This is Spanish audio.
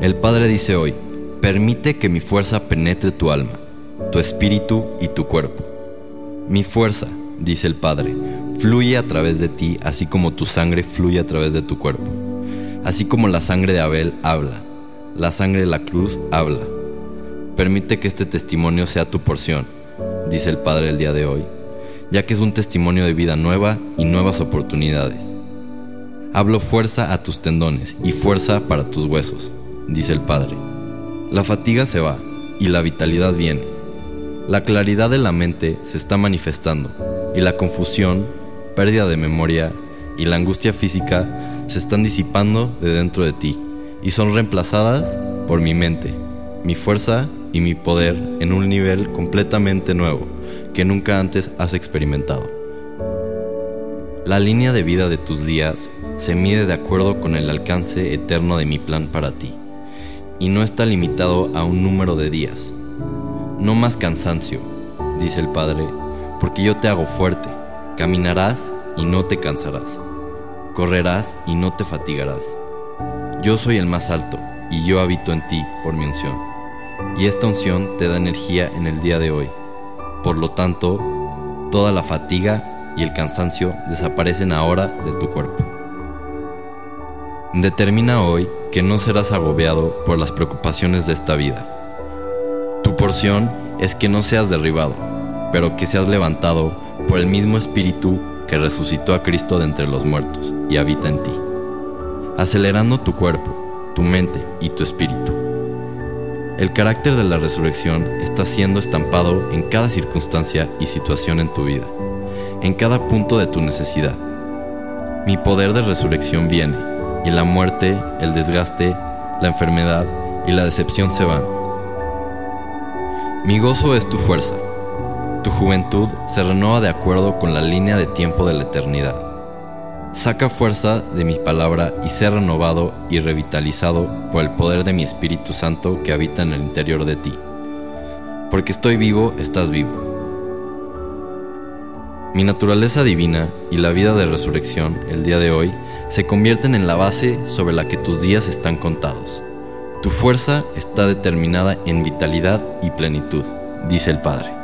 El Padre dice hoy, permite que mi fuerza penetre tu alma, tu espíritu y tu cuerpo. Mi fuerza, dice el Padre, fluye a través de ti así como tu sangre fluye a través de tu cuerpo. Así como la sangre de Abel habla, la sangre de la cruz habla. Permite que este testimonio sea tu porción, dice el Padre el día de hoy, ya que es un testimonio de vida nueva y nuevas oportunidades. Hablo fuerza a tus tendones y fuerza para tus huesos, dice el Padre. La fatiga se va y la vitalidad viene. La claridad de la mente se está manifestando y la confusión, pérdida de memoria y la angustia física se están disipando de dentro de ti y son reemplazadas por mi mente, mi fuerza y mi poder en un nivel completamente nuevo que nunca antes has experimentado. La línea de vida de tus días se mide de acuerdo con el alcance eterno de mi plan para ti y no está limitado a un número de días. No más cansancio, dice el Padre, porque yo te hago fuerte, caminarás y no te cansarás, correrás y no te fatigarás. Yo soy el más alto y yo habito en ti por mi unción. Y esta unción te da energía en el día de hoy. Por lo tanto, toda la fatiga y el cansancio desaparecen ahora de tu cuerpo. Determina hoy que no serás agobiado por las preocupaciones de esta vida. Tu porción es que no seas derribado, pero que seas levantado por el mismo Espíritu que resucitó a Cristo de entre los muertos y habita en ti acelerando tu cuerpo, tu mente y tu espíritu. El carácter de la resurrección está siendo estampado en cada circunstancia y situación en tu vida, en cada punto de tu necesidad. Mi poder de resurrección viene, y la muerte, el desgaste, la enfermedad y la decepción se van. Mi gozo es tu fuerza. Tu juventud se renueva de acuerdo con la línea de tiempo de la eternidad. Saca fuerza de mi palabra y sé renovado y revitalizado por el poder de mi Espíritu Santo que habita en el interior de ti. Porque estoy vivo, estás vivo. Mi naturaleza divina y la vida de resurrección el día de hoy se convierten en la base sobre la que tus días están contados. Tu fuerza está determinada en vitalidad y plenitud, dice el Padre.